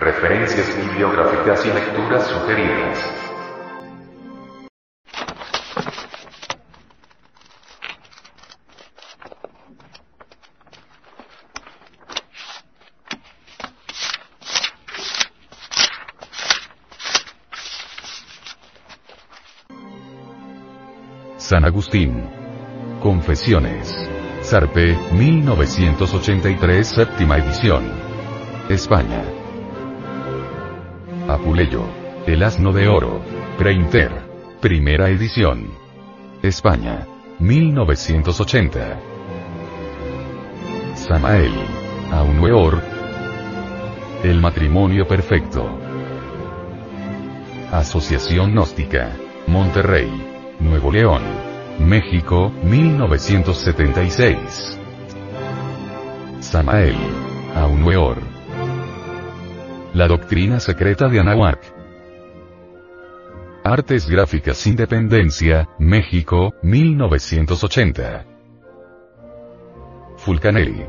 Referencias bibliográficas y lecturas sugeridas. San Agustín. Confesiones. Zarpe, 1983, séptima edición. España. Apuleyo. El asno de oro. Preinter. Primera edición. España. 1980. Samael. Aunueor. El matrimonio perfecto. Asociación Gnóstica. Monterrey. Nuevo León. México, 1976. Samael. Aunueor. La doctrina secreta de Anahuac. Artes Gráficas Independencia, México, 1980. Fulcanelli.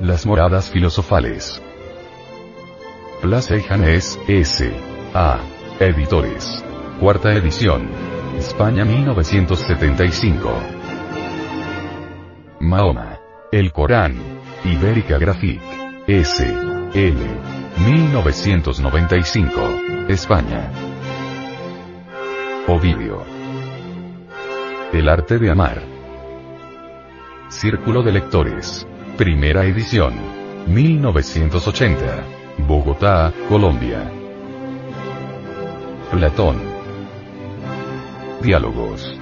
Las moradas filosofales. Plaza y Janés, S. A. Editores. Cuarta edición. España 1975. Mahoma. El Corán. Ibérica Graphic. S. L. 1995. España. Ovidio. El arte de amar. Círculo de lectores. Primera edición. 1980. Bogotá, Colombia. Platón. Diálogos.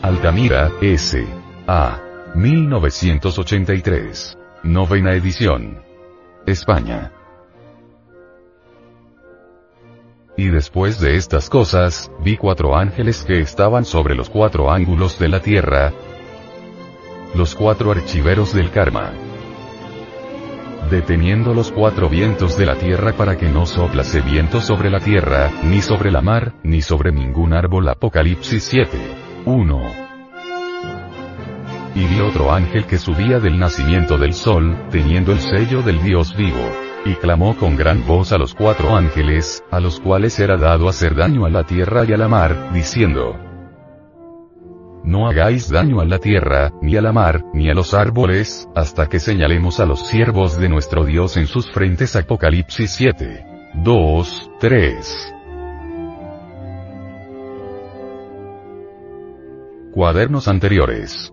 Altamira, S. A. 1983. Novena edición. España. Y después de estas cosas, vi cuatro ángeles que estaban sobre los cuatro ángulos de la tierra, los cuatro archiveros del karma, deteniendo los cuatro vientos de la tierra para que no soplase viento sobre la tierra, ni sobre la mar, ni sobre ningún árbol. Apocalipsis 7. 1. Y vi otro ángel que subía del nacimiento del sol, teniendo el sello del Dios vivo. Y clamó con gran voz a los cuatro ángeles, a los cuales era dado hacer daño a la tierra y a la mar, diciendo, no hagáis daño a la tierra, ni a la mar, ni a los árboles, hasta que señalemos a los siervos de nuestro Dios en sus frentes. Apocalipsis 7. 2, 3. Cuadernos anteriores.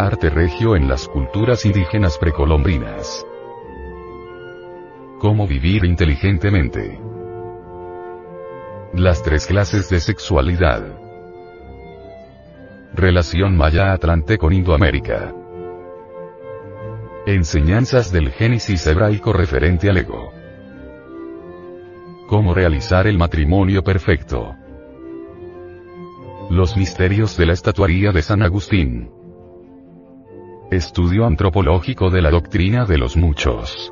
Arte regio en las culturas indígenas precolombinas. Cómo vivir inteligentemente. Las tres clases de sexualidad. Relación Maya-Atlante con Indoamérica. Enseñanzas del Génesis hebraico referente al ego. Cómo realizar el matrimonio perfecto. Los misterios de la estatuaría de San Agustín. Estudio antropológico de la doctrina de los muchos.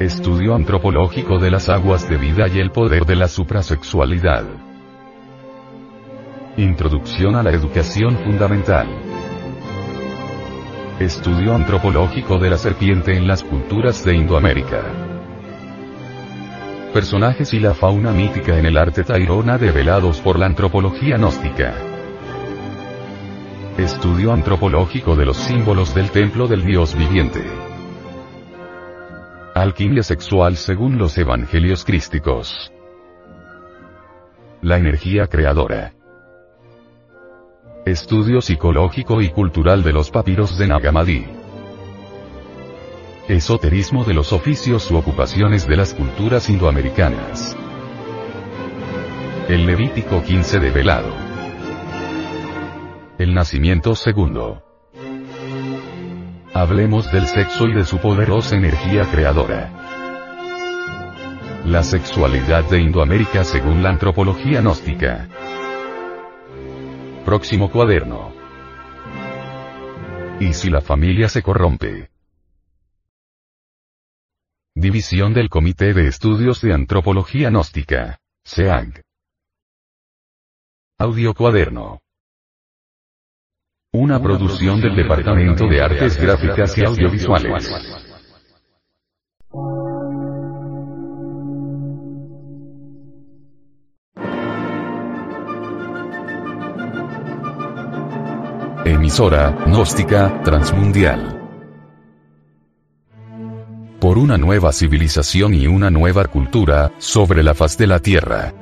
Estudio antropológico de las aguas de vida y el poder de la suprasexualidad. Introducción a la educación fundamental. Estudio antropológico de la serpiente en las culturas de Indoamérica. Personajes y la fauna mítica en el arte tairona develados por la antropología gnóstica. Estudio antropológico de los símbolos del templo del Dios viviente. Alquimia sexual según los evangelios crísticos. La energía creadora. Estudio psicológico y cultural de los papiros de Nagamadi. Esoterismo de los oficios u ocupaciones de las culturas indoamericanas. El Levítico 15 de velado. El nacimiento segundo. Hablemos del sexo y de su poderosa energía creadora. La sexualidad de Indoamérica según la antropología gnóstica. Próximo cuaderno. ¿Y si la familia se corrompe? División del Comité de Estudios de Antropología Gnóstica. SEAG. Audio cuaderno. Una producción del Departamento de Artes Gráficas y Audiovisuales. Emisora, gnóstica, transmundial. Por una nueva civilización y una nueva cultura, sobre la faz de la Tierra.